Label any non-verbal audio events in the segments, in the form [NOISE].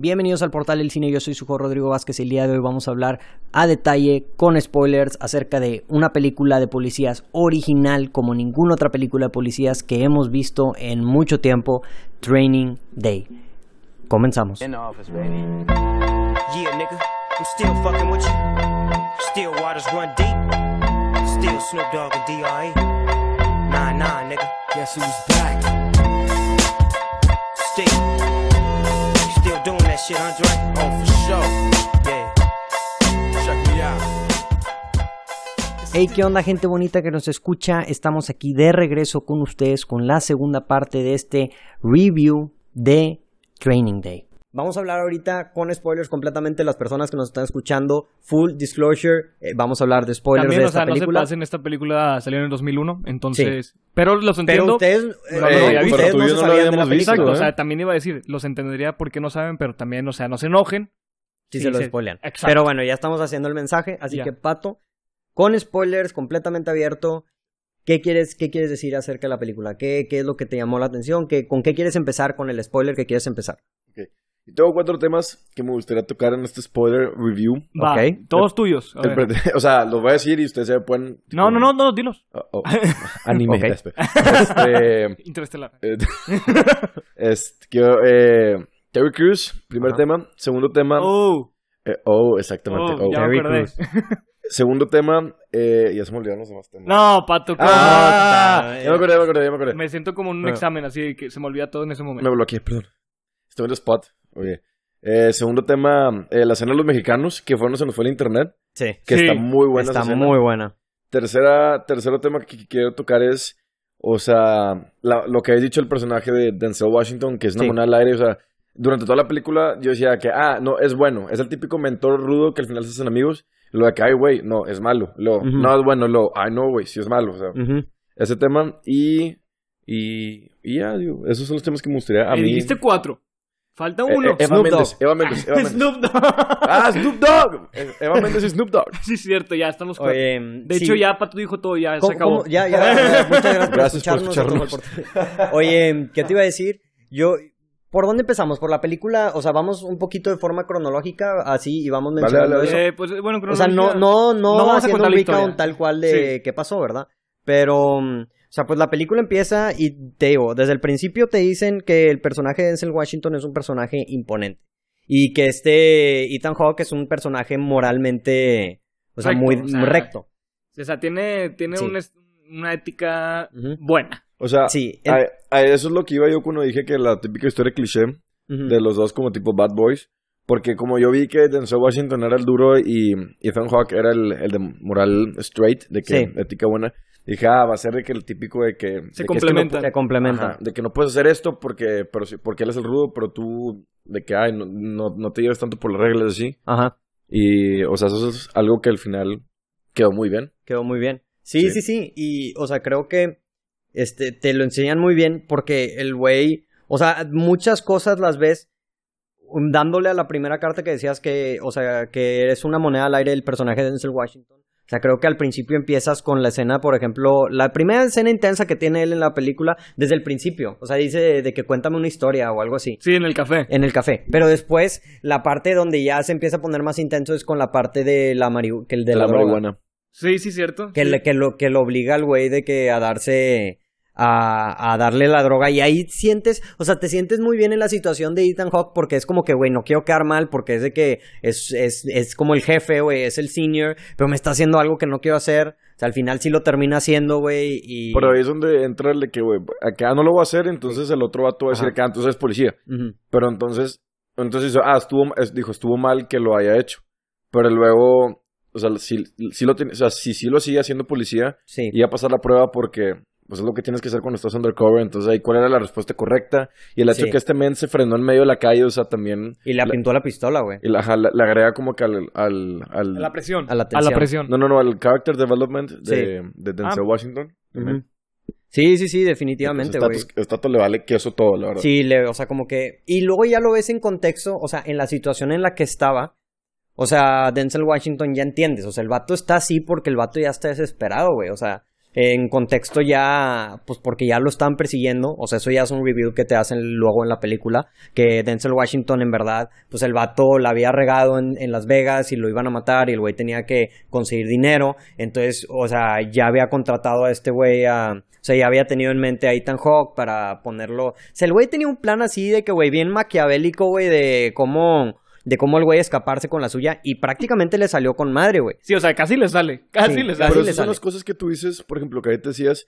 Bienvenidos al portal del cine, yo soy su Rodrigo Vázquez. El día de hoy vamos a hablar a detalle, con spoilers, acerca de una película de policías original como ninguna otra película de policías que hemos visto en mucho tiempo, Training Day. Comenzamos. Oh. Hey, ¿qué onda gente bonita que nos escucha? Estamos aquí de regreso con ustedes con la segunda parte de este review de Training Day. Vamos a hablar ahorita con spoilers completamente las personas que nos están escuchando. Full disclosure, eh, vamos a hablar de spoilers También, de o esta sea, no se película. pasen, esta película salió en el 2001, entonces... Pero los entiendo. pero ustedes, No, no, eh, ustedes pero tú no se no lo sabían de la habíamos visto, película. Exacto, o ¿eh? sea, también iba a decir, los entendería porque no saben, pero también, o sea, no se enojen. Si Sí, se lo sí. spoilean. Exacto. Pero bueno, ya estamos haciendo el mensaje, así Ya. que Pato, con spoilers completamente abierto, ¿qué quieres, qué quieres decir acerca de la película? ¿Qué, qué es lo que te llamó la atención? ¿Qué, ¿Con qué quieres empezar con el spoiler que quieres empezar? Y tengo cuatro temas que me gustaría tocar en este spoiler review. Va, todos tuyos. a ver. [LAUGHS] O sea, los voy a decir y ustedes se pueden... No, no, no, no, dilos. Oh, oh. [LAUGHS] Anime. [LAUGHS] Este, Interestelar. eh, este, quiero, eh, Terry Crews, primer tema. Segundo tema... Oh, eh, oh, exactamente. oh, oh. ya me Terry. Crews. Segundo tema... Eh, ya se me olvidaron los demás temas. No, Pato. ¡Ah! Ya me acordé, ya me acordé, ya me acordé. Me siento como en un Bueno. examen, así que se me olvida todo en ese Me momento. bloqueé, perdón. Estoy en el spot. Oye. Eh, segundo tema, eh, la escena de los mexicanos, que fue no se nos fue el internet, Sí, que Sí. está muy buena. está esa muy buena. Tercera, tercero tema que quiero tocar es, o sea, la- lo que ha dicho el personaje de Denzel Washington, que es una Sí. moneda al aire, o sea, durante toda la película yo decía que, ah, no, es bueno, es el típico mentor rudo que al final se hacen amigos, lo de que, ay, güey, no, es malo, lo, no es bueno, lo, ay, no, güey, sí es malo, o sea, Ujú. ese tema, y, y, y ya, digo, esos son los temas que me gustaría a Me mí. dijiste cuatro. Falta Eh, uno. eh, Eva Snoop Méndez, Dogg. Eva Méndez, Eva [LAUGHS] Méndez. Snoop Dogg. Ah, Snoop Dogg. Eh, Eva Méndez y Snoop Dogg. [LAUGHS] sí, cierto, ya estamos cuatro. Oye, De sí. hecho, ya Pato dijo todo, ya se ¿Cómo- acabó. cómo? Ya, ya, muchas gracias por Gracias por escucharnos. Oye, ¿qué te iba a decir? Yo, ¿por dónde empezamos? ¿Por la película? O sea, vamos un poquito de forma cronológica, así, y vamos mencionando eso. Eh, pues, bueno, O sea, no, no, no, No vamos haciendo un recount tal cual de qué pasó, ¿verdad? Pero, mm, o sea, pues la película empieza y te digo, desde el principio te dicen que el personaje de Denzel Washington es un personaje imponente. Y que este Ethan Hawke es un personaje moralmente, o sea, Recto, muy, o sea, muy recto. O sea, tiene, tiene Sí. un es- una ética buena. O sea, Sí, el- a, a eso es lo que iba yo cuando dije que la típica historia cliché Ujú. de los dos como tipo Bad Boys. Porque como yo vi que Denzel Washington era el duro y Ethan Hawke era el, el de moral straight, de que Sí. ética buena, dije, ah, va a ser de que el típico de que... de que es que no complementan. pu- Se complementan. Ajá, de que no puedes hacer esto porque, pero, sí- porque él es el rudo, pero tú, de que, ay, no, no, no te lleves tanto por las reglas así. Ajá. Y, o sea, eso es algo que al final quedó muy bien. Quedó muy bien. Sí, sí, Sí. sí, Y, o sea, creo que este, te lo enseñan muy bien porque el güey, o sea, muchas cosas las ves um, dándole a la primera carta que decías que, o sea, que eres una moneda al aire del personaje de Denzel Washington. O sea, creo que al principio empiezas con la escena, por ejemplo, la primera escena intensa que tiene él en la película desde el principio. O sea, dice de, de que cuéntame una historia o algo así. Sí, en el café. En el café. Pero después, la parte donde ya se empieza a poner más intenso es con la parte de la marihuana. De la, marihuana. Sí, sí, cierto. Que, Sí. le- que, lo, que lo obliga al güey de que a darse. A, a darle la droga. Y ahí sientes. O sea, te sientes muy bien en la situación de Ethan Hawke. Porque es como que, güey, no quiero quedar mal. Porque es de que es, es, es como el jefe, güey. Es el senior. Pero me está haciendo algo que no quiero hacer. O sea, al final sí lo termina haciendo, güey. Y. Pero ahí es donde entra el de que, güey, acá no lo voy a hacer, entonces el otro vato va a decir Ajá. acá, entonces es policía. Pero entonces, entonces ah, estuvo, es- dijo, estuvo mal que lo haya hecho. Pero luego, o sea, si, si lo o sea, si sí lo sigue haciendo policía, Sí. iba a pasar la prueba porque, pues es lo que tienes que hacer cuando estás undercover, entonces ahí cuál era la respuesta correcta. Y el hecho Sí. que este men se frenó en medio de la calle, o sea, también, Y le pintó la pistola, güey. y la, ajá, la- le agrega como que al, al, al- A la presión. A la A la presión. no, no, no, al character development de, Sí. de Denzel Ah. Washington. Sí, sí, sí, definitivamente, güey. Entonces, Status, Status le vale queso todo, la verdad. Sí, le, o sea, como que. Y luego ya lo ves en contexto, o sea, en la situación en la que estaba. O sea, Denzel Washington ya entiendes. O sea, el vato está así porque el vato ya está desesperado, güey. O sea, en contexto ya, pues porque ya lo estaban persiguiendo, o sea, eso ya es un review que te hacen luego en la película, que Denzel Washington en verdad, pues el vato la había regado en, Las Vegas y lo iban a matar y el güey tenía que conseguir dinero, entonces, o sea, ya había contratado a este güey. O sea, ya había tenido en mente a Ethan Hawke para ponerlo... O sea, el güey tenía un plan así de que, güey, bien maquiavélico, güey, de cómo de cómo el güey escaparse con la suya y prácticamente le salió con madre, güey. Sí, o sea, casi le sale. Casi Sí, le sale. Pero esas son las cosas que tú dices, por ejemplo, que ahí te decías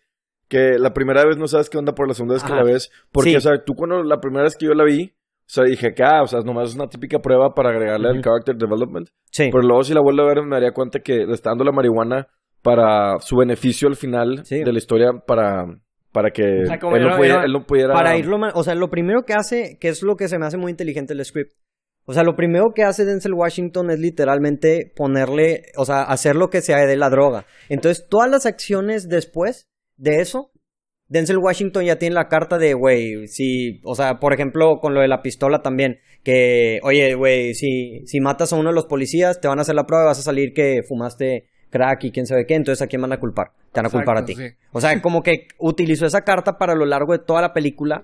que la primera vez no sabes qué onda por la segunda vez que la ves. Porque, Sí. o sea, tú cuando la primera vez que yo la vi, o sea, dije que, ah, o sea, nomás es una típica prueba para agregarle al Ujú. character development. Sí. Pero luego si la vuelvo a ver me daría cuenta que le está dando la marihuana para su beneficio al final Sí. de la historia para, para que O sea, él, no era- pudiera, era- él no pudiera... Para irlo, o sea, lo primero que hace, que es lo que se me hace muy inteligente el script. O sea, lo primero que hace Denzel Washington es literalmente ponerle, o sea, hacer lo que sea de la droga. Entonces, todas las acciones después de eso, Denzel Washington ya tiene la carta de, güey, si, o sea, por ejemplo, con lo de la pistola también, que, oye, güey, si, si matas a uno de los policías, te van a hacer la prueba y vas a salir que fumaste crack y quién sabe qué, entonces a quién van a culpar? Te van a culpar a ti. Sí. O sea, como que [LAUGHS] utilizó esa carta para lo largo de toda la película.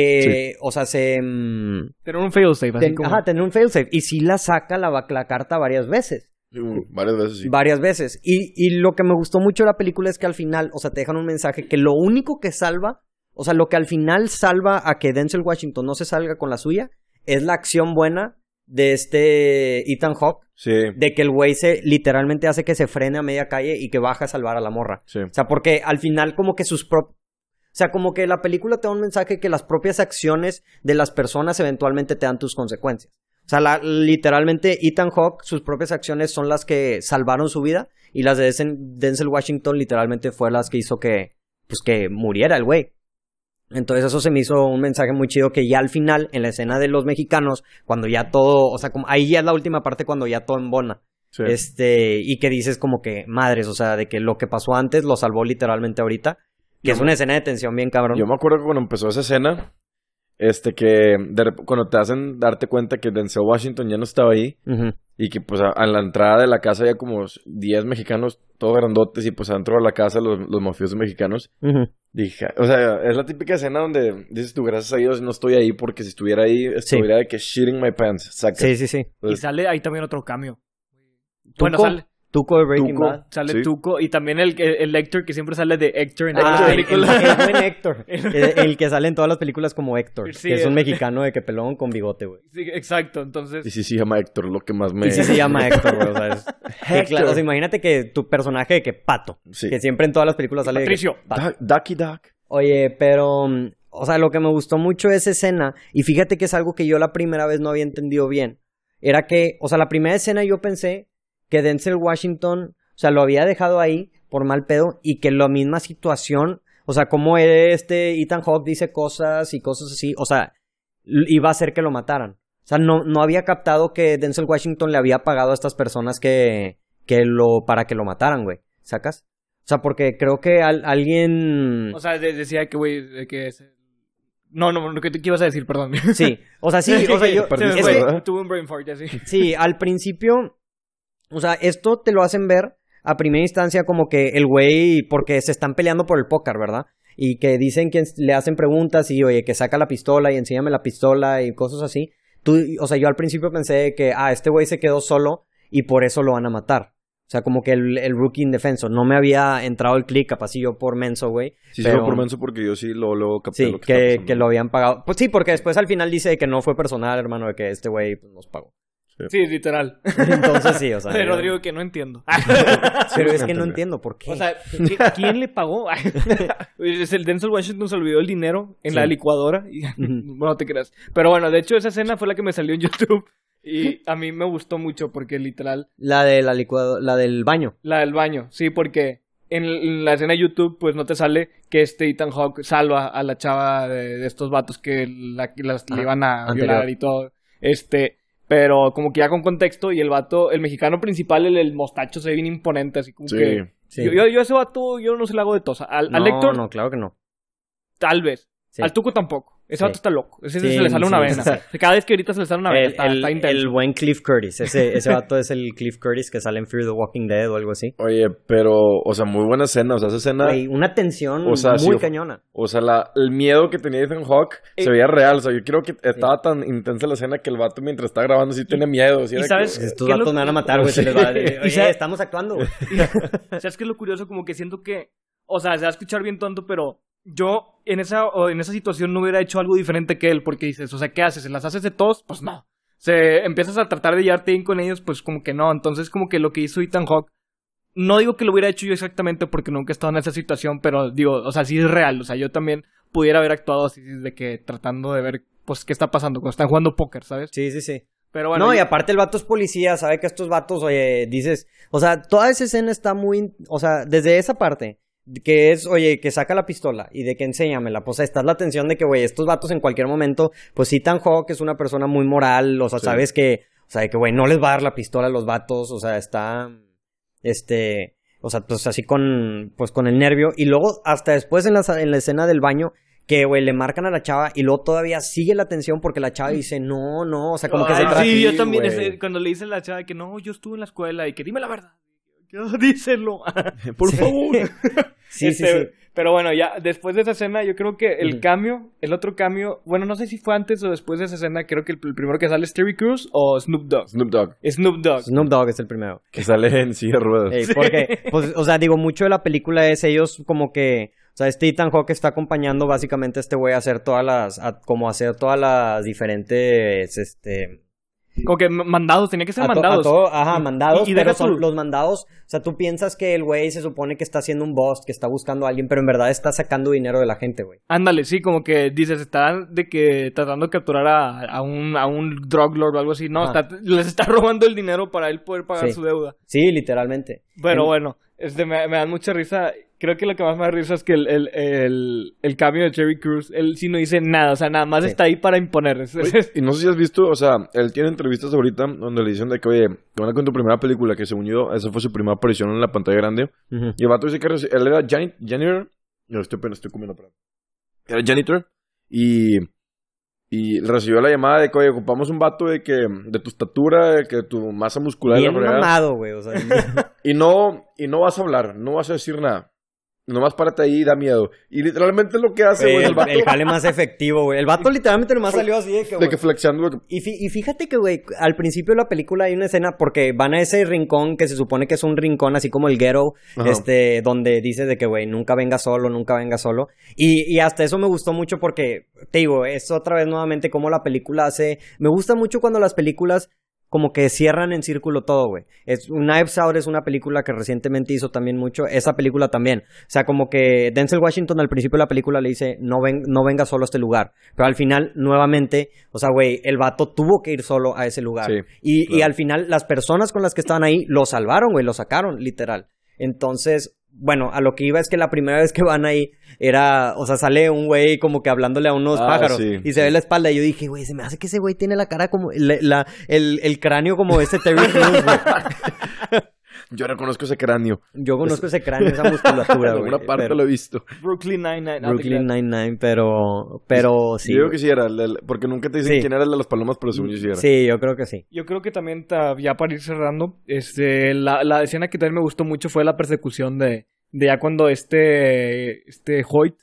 Que, o sea, se. mm, Tener un failsafe, así ten- como... ajá, tener un failsafe. Y sí la saca la, va- la carta varias veces. Uh, varias veces, sí. Varias veces. Y, y lo que me gustó mucho de la película es que al final, o sea, te dejan un mensaje que lo único que salva, o sea, lo que al final salva a que Denzel Washington no se salga con la suya, es la acción buena de este Ethan Hawke. Sí, De que el güey se literalmente hace que se frene a media calle y que baja a salvar a la morra. sí. O sea, porque al final como que sus prop... O sea, como que la película te da un mensaje que las propias acciones de las personas eventualmente te dan tus consecuencias. O sea, la- literalmente Ethan Hawke, sus propias acciones son las que salvaron su vida y las de Denzel- Denzel Washington literalmente fue las que hizo que, pues que muriera el güey. Entonces eso se me hizo un mensaje muy chido que ya al final, en la escena de los mexicanos, cuando ya todo, o sea, como, ahí ya es la última parte cuando ya todo embona. sí. Este, y que dices como que, madres, o sea, de que lo que pasó antes lo salvó literalmente ahorita. Que Yo es me- una escena de tensión bien cabrón. Yo me acuerdo que cuando empezó esa escena, este que de cuando te hacen darte cuenta que Denzel Washington ya no estaba ahí Ujú. y que pues a, a la entrada de la casa había como 10 mexicanos, todos grandotes y pues adentro de la casa los, los mafiosos mexicanos. Ujú. Dije, o sea, es la típica escena donde dices tú, gracias a Dios no estoy ahí porque si estuviera ahí estuviera de que shitting my pants. Saca. Sí, sí, sí. Y sale ahí también otro cambio. Tuco, Bueno, sale, Tuco de Breaking Tuco. Bad. sale Sí. Tuco y también el, el, el Héctor que siempre sale de Héctor en Ah, el, el- el buen Héctor. [LAUGHS] El, el que sale en todas las películas como Héctor. Sí, que es un el- mexicano de que pelón con bigote, güey. Sí, exacto, entonces... Y sí, sí, se llama Héctor, lo que más me... Y sí se llama Héctor, güey. O sea, es- [LAUGHS] claro, o sea, imagínate que tu personaje de que pato. Sí. Que siempre en todas las películas sale de que Patricio. pato. Duck- Ducky Duck. Oye, pero, mm, o sea, lo que me gustó mucho de esa escena, y fíjate que es algo que yo la primera vez no había entendido bien, era que, o sea, la primera escena yo pensé que Denzel Washington, o sea, lo había dejado ahí por mal pedo y que la misma situación, o sea, como este Ethan Hawke dice cosas y cosas así, o sea, iba a hacer que lo mataran. O sea, no, no había captado que Denzel Washington le había pagado a estas personas que, que lo, para que lo mataran, güey. ¿Sacas? O sea, porque creo que al- alguien... O sea, de- decía que, güey, que... es- No, no, te ¿qué ibas a decir, perdón. Sí, o sea, sí, o sea, [LAUGHS] yo... Tuve un brain fart, así. Sí, al principio, o sea, esto te lo hacen ver a primera instancia como que el güey, porque se están peleando por el póker, ¿verdad? Y que dicen que le hacen preguntas y, oye, que saca la pistola y enséñame la pistola y cosas así. Tú, o sea, yo al principio pensé que, ah, este güey se quedó solo y por eso lo van a matar. O sea, como que el, el rookie indefenso. No me había entrado el clic, capaz si yo por menso, güey. Sí, pero- por menso porque yo sí lo, lo capté Sí, lo que, que, que, lo habían pagado. Pues sí, porque después al final dice que no fue personal, hermano, de que este güey pues, nos pagó. Sí, literal. Entonces sí, o [LAUGHS] sea. de yo- Rodrigo que no entiendo. [LAUGHS] Pero Sí, es que no entiendo por qué. O sea, ¿qui- ¿quién le pagó? [LAUGHS] es el Denzel Washington se olvidó el dinero en Sí. la licuadora. Y, bueno, no te creas. Pero bueno, de hecho, esa escena fue la que me salió en YouTube. Y a mí me gustó mucho porque literal, la de la licuado, la del baño. la del baño, sí, porque en, la escena de YouTube, pues no te sale que este Ethan Hawke salva a la chava de, de estos vatos que, la, que las, le Ajá, iban a anterior. violar y todo. Este, pero como que ya con contexto, y el vato, el mexicano principal, el, el mostacho se ve bien imponente, así como Sí. que. Sí. Yo, yo, ese vato, yo no se le hago de tosa. Al, al no, Héctor, no, claro que no. tal vez. Sí. Al Tuco tampoco. Ese Sí. vato está loco. Ese Sí, se le sale una vena. [LAUGHS] cada vez que grita se le sale una vena. El, está, el- está buen Cliff Curtis. Ese, ese vato es el Cliff Curtis que sale en Fear the Walking Dead o algo así. Oye, pero, o sea, muy buena escena. O sea, esa escena. Güey, una tensión O sea, muy cañona. O sea, la, el miedo que tenía Ethan Hawke Eh, se veía real. O sea, yo creo que estaba tan intensa la escena que el vato mientras estaba grabando sí tenía miedo. y era sabes- que- Estos ¿Qué es lo vatos me van a matar, güey. Se les va a [LAUGHS] Y Oye, estamos actuando, güey. ¿Sabes qué es lo curioso? Como que siento que, o sea, se va a escuchar bien tonto, pero yo en esa, o en esa situación no hubiera hecho algo diferente que él, porque dices, o sea, ¿qué haces? ¿Se las haces de todos? Pues no. Se empiezas a tratar de llevarte bien con ellos, pues como que no. Entonces, como que lo que hizo Ethan Hawke, no digo que lo hubiera hecho yo exactamente porque nunca he estado en esa situación, pero digo, o sea, sí es real. O sea, yo también pudiera haber actuado así, de que tratando de ver, pues, qué está pasando cuando están jugando póker, ¿sabes? Sí, sí, sí. Pero bueno. no, y aparte el vato es policía, sabe que estos vatos, oye, dices, o sea, toda esa escena está muy, o sea, desde esa parte, que es, oye, que saca la pistola y de que enséñamela, pues está la tensión de que, güey, estos vatos en cualquier momento, pues sí, Tan Hawk es una persona muy moral, o sea, Sí. sabes que, o sea, que, güey, no les va a dar la pistola a los vatos, o sea, está, este, o sea, pues así con, pues con el nervio, y luego hasta después en la, en la escena del baño, que, güey, le marcan a la chava y luego todavía sigue la tensión porque la chava dice, no, no, o sea, como que se trata... Sí, yo también, ese- cuando le dice a la chava que no, yo estuve en la escuela y que dime la verdad. Díselo. [LAUGHS] Por Sí. favor. [LAUGHS] Sí, sí, Este, sí. Pero bueno, ya después de esa escena, yo creo que el cambio, el otro cambio, bueno, no sé si fue antes o después de esa escena, creo que el, el primero que sale es Terry Crews o Snoop Dogg. Snoop Dogg, Snoop Dogg. Snoop Dogg es el primero. que sale en silla de ruedas. Ey, Porque, pues, o sea, digo, mucho de la película es ellos como que, o sea, este Ethan Hawke está acompañando básicamente a este güey a hacer todas las, a- como hacer todas las diferentes, este... Como que mandados, tenía que ser a to- mandados. a todo- ajá, mandados, y- y pero son tú- los mandados, o sea, tú piensas que el güey se supone que está haciendo un boss, que está buscando a alguien, pero en verdad está sacando dinero de la gente, güey. Ándale, sí, como que dices, están de que tratando de capturar a, a un, a un drug lord o algo así. No, está- [LAUGHS] les está robando el dinero para él poder pagar Sí. su deuda. Sí, literalmente. Pero En- bueno, este, me, me dan mucha risa. Creo que lo que más me da risa es que el, el, el, el cambio de Jerry Cruz, él sí no dice nada, o sea, nada más Sí. está ahí para imponer. Oye, y no sé si has visto, o sea, él tiene entrevistas ahorita donde le dicen de que, oye, te van a con tu primera película, que según yo, esa fue su primera aparición en la pantalla grande. Y el vato dice que él era jani- janitor. No, estoy, apenas estoy comiendo, perdón. Era janitor. Y, y recibió la llamada de que, oye, ocupamos un vato de que, de tu estatura, de que tu masa muscular. Bien mamado, güey, o sea... [LAUGHS] Y no, y no vas a hablar, no vas a decir nada. Nomás párate ahí y da miedo. Y literalmente lo que hace, güey, el, el vato. el jale más efectivo, güey. El vato literalmente nomás salió así de que, de güey, que de que- Y, fí- y fíjate que, güey, al principio de la película hay una escena porque van a ese rincón que se supone que es un rincón así como el ghetto, Ajá. este, donde dice de que, güey, nunca venga solo, nunca venga solo. Y, y hasta eso me gustó mucho porque, te digo, es otra vez nuevamente como la película hace... Me gusta mucho cuando las películas como que cierran en círculo todo, güey. Es Knives Out es una película que recientemente hizo también mucho, esa película también. O sea, como que Denzel Washington al principio de la película le dice, no, ven, no venga solo a este lugar. Pero al final, nuevamente, o sea, güey, el vato tuvo que ir solo a ese lugar. Sí, y, y al final, las personas con las que estaban ahí lo salvaron, güey, lo sacaron, literal. Entonces, bueno, a lo que iba es que la primera vez que van ahí era, o sea, sale un güey como que hablándole a unos Ah, pájaros sí, y se ve la espalda y yo dije, güey, se me hace que ese güey tiene la cara como, la, la- el, el cráneo como ese Terry [LAUGHS] Crews, güey. [LAUGHS] Yo reconozco ese cráneo. Yo conozco ese cráneo, esa [LAUGHS] musculatura, en güey. alguna parte pero- lo he visto. Brooklyn Nine-Nine. Brooklyn. Nine-Nine, pero, pero sí. Yo digo que sí era, el del- porque nunca te dicen Sí. quién era el de las palomas, pero según yo sí era. Sí, yo creo que sí. Yo creo que también, ta- ya para ir cerrando, este, la, la escena que también me gustó mucho fue la persecución de, de ya cuando este, este Hoyt,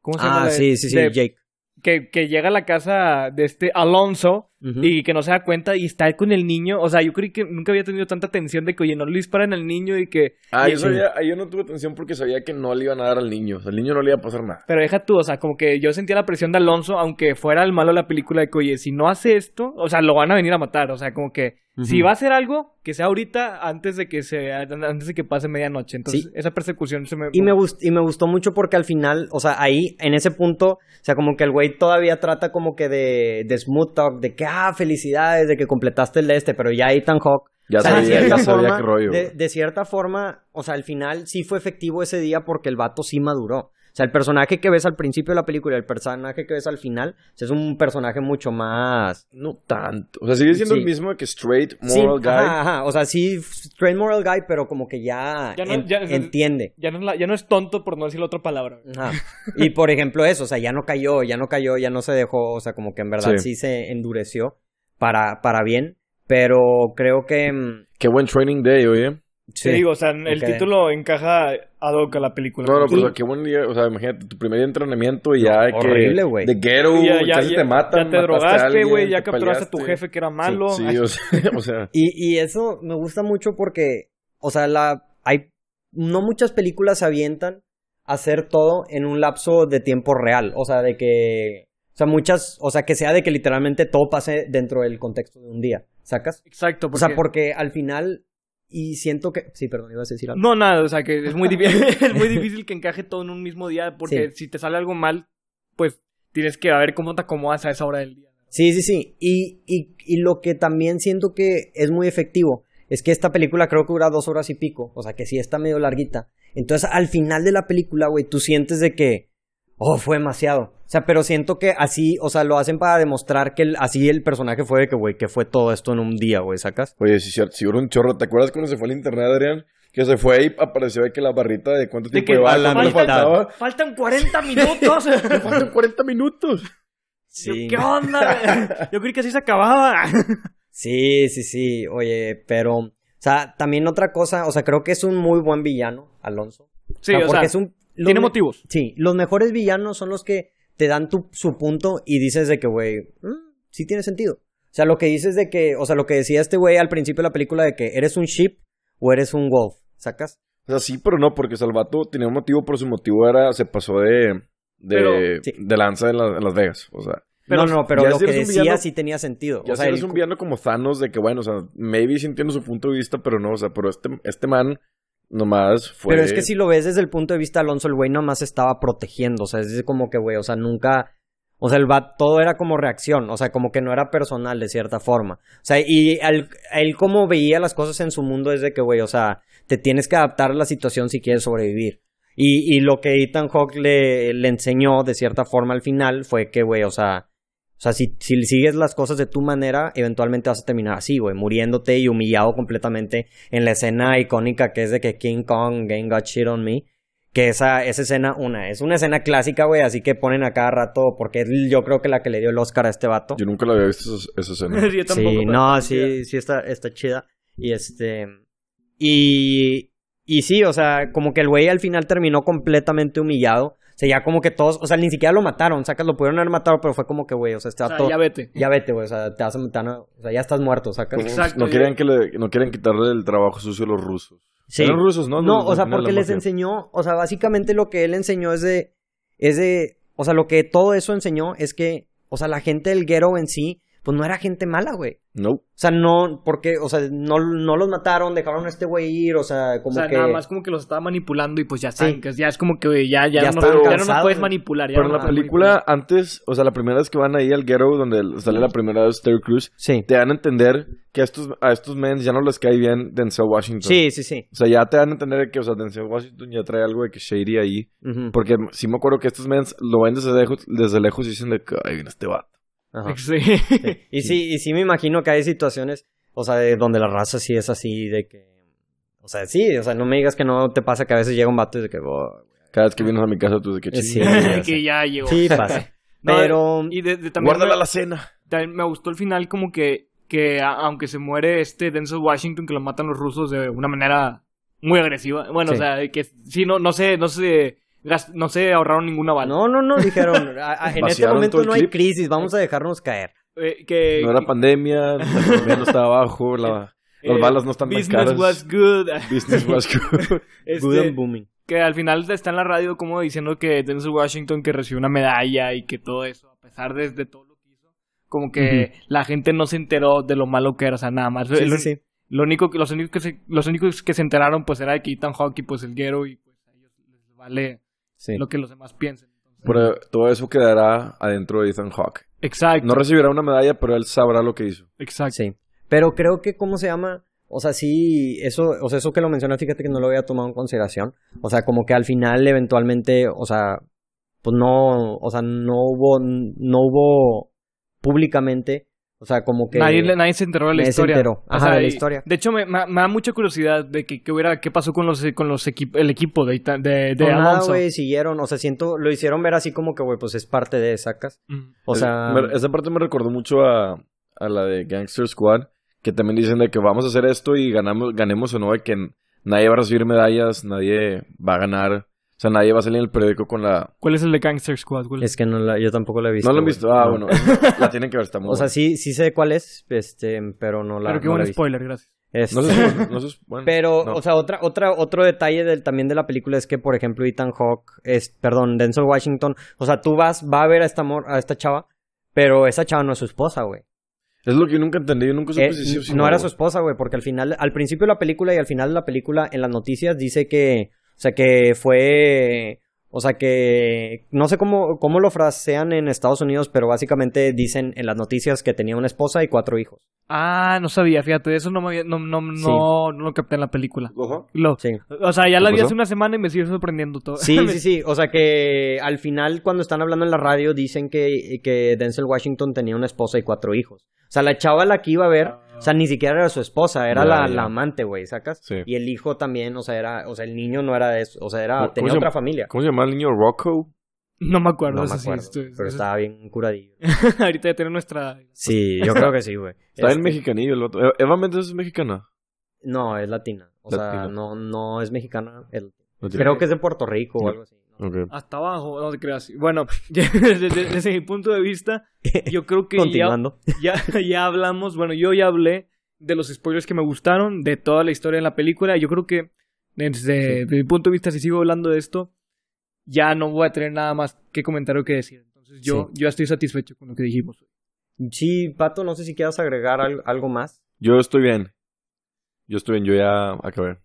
¿cómo se llama? Ah, sí, sí, sí, de- Jake. que, que llega a la casa de este Alonso Y que no se da cuenta y está con el niño. O sea, yo creí que nunca había tenido tanta tensión de que, oye, no le disparen al niño y que... Ah, y- yo, sabía, yo no tuve atención porque sabía que no le iban a dar al niño. O sea, al niño no le iba a pasar nada. Pero deja tú, o sea, como que yo sentía la presión de Alonso, aunque fuera el malo de la película, de que, oye, si no hace esto, o sea, lo van a venir a matar. O sea, como que si va a hacer algo, que sea ahorita antes de que se antes de que pase medianoche. Entonces, Sí. esa persecución se me... Y me, gust- y me gustó mucho porque al final, o sea, ahí, en ese punto, o sea, como que el güey todavía trata como que de, de smooth talk, de que, ah, felicidades, de que completaste el de este, pero ya Ethan Hawk. Ya o sea, de sabía, ya qué rollo. de, de cierta forma, o sea, al final sí fue efectivo ese día porque el vato sí maduró. O sea, el personaje que ves al principio de la película y el personaje que ves al final o sea, es un personaje mucho más... No tanto. O sea, sigue siendo Sí. el mismo que Straight Sí, Moral Guy. ajá, ajá. O sea, sí, straight moral guy, pero como que ya, Ya no- en- ya- entiende. Ya no, es la- ya no es tonto por no decir la otra palabra. Ajá. Y por ejemplo eso, o sea, ya no cayó, ya no cayó, ya no se dejó, o sea, como que en verdad Sí. sí, se endureció para, para bien, pero creo que... mm, Qué buen training day, oye. Te digo, o sea, el título encaja ad hoc a la película. No, no, pero o qué buen día. O sea, imagínate, tu primer día de entrenamiento y ya que. horrible, güey. De ghetto, ya, ya, casi ya- te matan. ya te drogaste, güey, ya te capturaste a tu jefe que era malo. Sí, Ay, o sea, [LAUGHS] o sea, Y, y eso me gusta mucho porque, o sea, la, hay, no muchas películas se avientan a hacer todo en un lapso de tiempo real. O sea, de que, o sea, muchas, o sea, que sea de que literalmente todo pase dentro del contexto de un día. ¿Sacas? Exacto, O porque... sea, porque al final, y siento que, sí, perdón, ibas a decir algo. No, nada, o sea, que es muy, difícil, [LAUGHS] es muy difícil que encaje todo en un mismo día porque si te sale algo mal, pues tienes que ver cómo te acomodas a esa hora del día. Sí, sí, sí. Y, y, y lo que también siento que es muy efectivo es que esta película creo que dura dos horas y pico. O sea, que sí está medio larguita. Entonces, al final de la película, güey, tú sientes de que, oh, fue demasiado. O sea, pero siento que así, o sea, lo hacen para demostrar que el- así el personaje fue de que, güey, que fue todo esto en un día, güey, ¿sacas? oye, sí, cierto, sí, un chorro. ¿Te acuerdas cuando se fue al internet, Adrián? Que se fue y apareció de que la barrita de cuánto De tiempo que llevaba, la faltaba. Faltan 40 minutos. [LAUGHS] Faltan 40 minutos. Yo, ¿Qué onda? [LAUGHS] Yo creí que así se acababa. Sí, sí, sí. Oye, pero, o sea, también otra cosa, o sea, creo que es un muy buen villano, Alonso. Sí, o sea, porque es un, tiene motivos. Sí, los mejores villanos son los que te dan tu, su punto y dices de que, güey, mm, sí tiene sentido. O sea, lo que dices de que, o sea, lo que decía este güey al principio de la película de que eres un sheep o eres un wolf, ¿sacas? O sea, sí, pero no, porque Salvato tenía un motivo, pero su motivo era, se pasó de, de, Pero- Sí. de lanza en, la- en Las Vegas. O sea, Pero no, no, pero lo si que decía villano- sí tenía sentido. ya o sea, si eres el- un villano como Thanos, de que bueno, o sea, maybe sí entiendo su punto de vista, pero no, o sea, pero este, este man nomás fue. Pero es que si lo ves desde el punto de vista de Alonso, el güey nomás estaba protegiendo. O sea, es como que, güey, o sea, nunca. O sea, el va, todo era como reacción. O sea, como que no era personal de cierta forma. O sea, y al- él como veía las cosas en su mundo es de que, güey, o sea, te tienes que adaptar a la situación si quieres sobrevivir. Y, y lo que Ethan Hawke le, le enseñó de cierta forma al final fue que, güey, o sea. O sea, si, si sigues las cosas de tu manera, eventualmente vas a terminar así, güey, muriéndote y humillado completamente en la escena icónica que es de que King Kong Game Got Shit on Me. Que esa, esa escena, una, es una escena clásica, güey, así que ponen a cada rato, porque es yo creo que la que le dio el Oscar a este vato. Yo nunca la había visto esa, esa escena. [LAUGHS] Yo tampoco, sí, no, sí, sí está, está chida. Y este. Y. Y sí, o sea, como que el güey al final terminó completamente humillado. O sea, ya como que todos, o sea, ni siquiera lo mataron, sacas, lo pudieron haber matado, pero fue como que, güey, o sea, O sea, vato- ya vete. ya vete, güey, o sea, te vas a matar, o sea, ya estás muerto, sacas. Exacto. No querían, que le, no querían quitarle el trabajo sucio a los rusos. Sí. Eran rusos, ¿no? No, Los- o sea, porque les mafia. enseñó, o sea, básicamente lo que él enseñó es de, es de, o sea, lo que todo eso enseñó es que, o sea, la gente del ghetto en sí, pues no era gente mala, güey. No. O sea, no, porque, o sea, no, no los mataron, dejaron a este güey ir, o sea, como o sea, que... nada más como que los estaba manipulando y pues ya saben Sí. que ya es como que güey, ya, ya, Ya no, ya no puedes manipular. ya Pero no en la película, antes, o sea, la primera vez que van ahí al ghetto, donde sale la primera vez Terry Sí, te dan a entender que a estos, a estos men ya no les cae bien Denzel Washington. sí, sí, sí. O sea, ya te dan a entender que, o sea, Denzel Washington ya trae algo de que shady ahí. Porque sí me acuerdo que estos men lo ven desde lejos, desde lejos y dicen de que, ay, viene este vato. Ajá. [LAUGHS] Sí. Sí. Y sí, y sí me imagino que hay situaciones, o sea, de donde la raza sí es así, de que... O sea, sí, o sea, no me digas que no te pasa que a veces llega un vato y de que... oh, Cada vez que vienes a mi casa, tú de que Sí. que [LAUGHS] ya llegó. sí pasa. [LAUGHS] No, Pero... Y de, de- también Guárdala me, la cena. también me gustó el final como que, que a- aunque se muere este Denzel Washington, que lo matan los rusos de una manera muy agresiva. Bueno, Sí. o sea, que sí, no, no sé, no sé, no se ahorraron ninguna bala. No, no, no, dijeron, a- a- en este momento no hay crisis, vamos a dejarnos caer. Eh, que, No era pandemia, la [LAUGHS] economía no estaba abajo, la- las eh, balas no están tan Business caras. was good. [LAUGHS] Business was [LAUGHS] good. Este, Good and booming. que al final está en la radio como diciendo que Denzel Washington que recibió una medalla y que todo eso, a pesar de, de todo lo que hizo, como que la gente no se enteró de lo malo que era, o sea, nada más. Sí, lo, sí, sí. lo único que los únicos que se, los únicos que se enteraron pues era de que Ethan Hawke y pues el guero y pues a ellos les vale Sí. lo que los demás piensen. Entonces, Pero todo eso quedará adentro de Ethan Hawke. exacto. No recibirá una medalla, pero él sabrá lo que hizo. exacto. Sí. Pero creo que, ¿cómo se llama? o sea, sí, eso, o sea, eso que lo mencionas, fíjate que no lo había tomado en consideración. O sea, como que al final, eventualmente, o sea, pues no, o sea, no hubo, no hubo públicamente, o sea, como que... Nadie, nadie se enteró de la nadie se historia. enteró. O Ajá, sea, de la historia. De hecho, me, me- me da mucha curiosidad de que, que hubiera, qué pasó con los, con los equip- el equipo de, de, de nada, Alonso. güey, siguieron, o sea, siento, lo hicieron ver así como que, güey, pues es parte de, sacas. Mm. O sea, me- esa parte me recordó mucho a, a la de Gangster Squad, que también dicen de que vamos a hacer esto y ganamos, ganemos o no, de que nadie va a recibir medallas, nadie va a ganar, o sea, nadie va a salir en el periódico con la... ¿Cuál es el de Gangster Squad? es que no la, yo tampoco la he visto. ¿No lo han güey. visto? Ah, No. bueno, [LAUGHS] la tienen que ver, está muy O sea, sí, sí sé cuál es, este, pero no la, Pero qué no la buen spoiler, gracias. Este, No sé si... No sé [LAUGHS] bueno, Pero, no. o sea, otra, otra, otro detalle del, también de la película es que, por ejemplo, Ethan Hawke, es, perdón, Denzel Washington, o sea, tú vas, va a ver a esta, mor- a esta chava, pero esa chava no es su esposa, güey. Es lo que yo nunca entendí, yo nunca supe Eh, si no era su esposa, güey, porque al final, al principio de la película y al final de la película, en las noticias dice que, o sea, que fue, o sea, que, no sé cómo, cómo lo frasean en Estados Unidos, pero básicamente dicen en las noticias que tenía una esposa y cuatro hijos. Ah, no sabía, fíjate, eso no me había, no, no, Sí. no, no lo capté en la película. Lo, Sí. o sea, ya la ¿Qué vi pasó? hace una semana y me sigue sorprendiendo todo. Sí, sí, [LAUGHS] sí. O sea que al final, cuando están hablando en la radio, dicen que, que Denzel Washington tenía una esposa y cuatro hijos. O sea, la chava la que iba a ver, o sea, ni siquiera era su esposa, era la, la amante, güey, ¿sacas? Sí. Y el hijo también, o sea, era, o sea, el niño no era de eso, o sea, era, ¿Cómo- tenía se otra familia. ¿Cómo se llama el niño? ¿Rocco? No me acuerdo, No me sí, acuerdo, pero eso- estaba bien curadillo. [LAUGHS] Ahorita ya tiene nuestra... Sí, yo creo que sí, güey. [LAUGHS] Está en Este, mexicanillo el otro. Eva Méndez es mexicana. No, es latina. O sea, Latina. no, no es mexicana. creo que es de Puerto Rico o algo así. Hasta abajo, no te creas. Bueno, [LAUGHS] desde, desde- desde mi punto de vista, yo creo que ya, Continuando. ya, ya hablamos, bueno, yo ya hablé de los spoilers que me gustaron, de toda la historia de la película. Yo creo que desde, desde mi punto de vista, si sigo hablando de esto, ya no voy a tener nada más que comentar o que decir. Entonces yo, yo estoy satisfecho con lo que dijimos. Sí, Pato, no sé si quieras agregar al- algo más. Yo estoy bien. Yo estoy bien, yo ya acabé.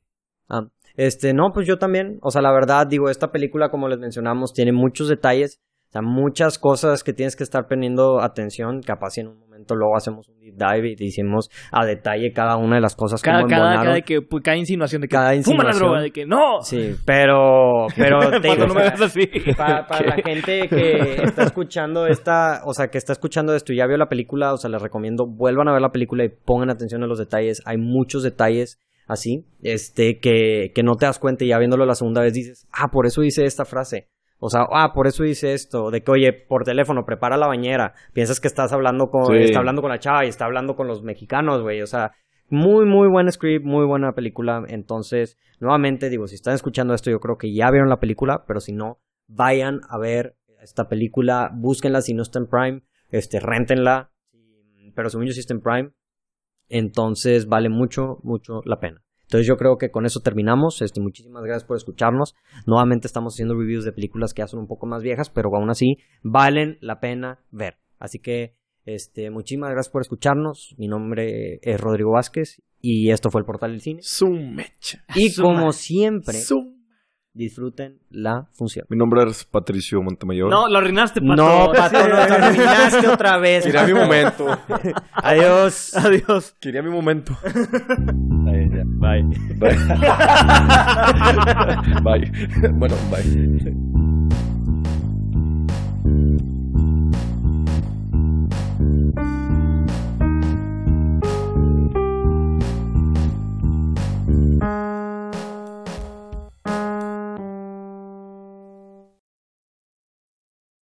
Ah, este, no, pues yo también. O sea, la verdad, digo, esta película, como les mencionamos, tiene muchos detalles. O sea, muchas cosas que tienes que estar poniendo atención. Capaz si en un momento luego hacemos un deep dive y decimos a detalle cada una de las cosas Cada, como cada, cada, que, pues, cada insinuación de que Cada fuma la insinuación. droga, de que no. Sí, pero, pero [LAUGHS] te digo, no me veas así. [LAUGHS] para, para la gente que está escuchando esta, o sea, que está escuchando esto y ya vio la película, o sea, les recomiendo vuelvan a ver la película y pongan atención a los detalles. Hay muchos detalles así, este, que, que no te das cuenta y ya viéndolo la segunda vez dices, ah, por eso hice esta frase. O sea, ah, por eso hice esto, de que, oye, por teléfono, prepara la bañera. Piensas que estás hablando con, Sí. está hablando con la chava y está hablando con los mexicanos, güey. O sea, muy, muy buen script, muy buena película. Entonces, nuevamente digo, si están escuchando esto, yo creo que ya vieron la película, pero si no, vayan a ver esta película, búsquenla si no está en Prime, este, réntenla, pero según yo sí está en Prime, entonces vale mucho, mucho la pena. Entonces yo creo que con eso terminamos. Este, muchísimas gracias por escucharnos. Nuevamente estamos haciendo reviews de películas que ya son un poco más viejas, pero aún así valen la pena ver. Así que este, muchísimas gracias por escucharnos. Mi nombre es Rodrigo Vázquez y esto fue el Portal del Cine. Su mecha. Y Su como siempre, Su- disfruten la función. Mi nombre es Patricio Montemayor. No, lo arruinaste, Pato. No, Pato, nos arruinaste [LAUGHS] otra vez. Quería mi momento. [LAUGHS] Adiós. Adiós. Quería mi momento. [LAUGHS] Bai. Bai. Bai. Bueno, bai.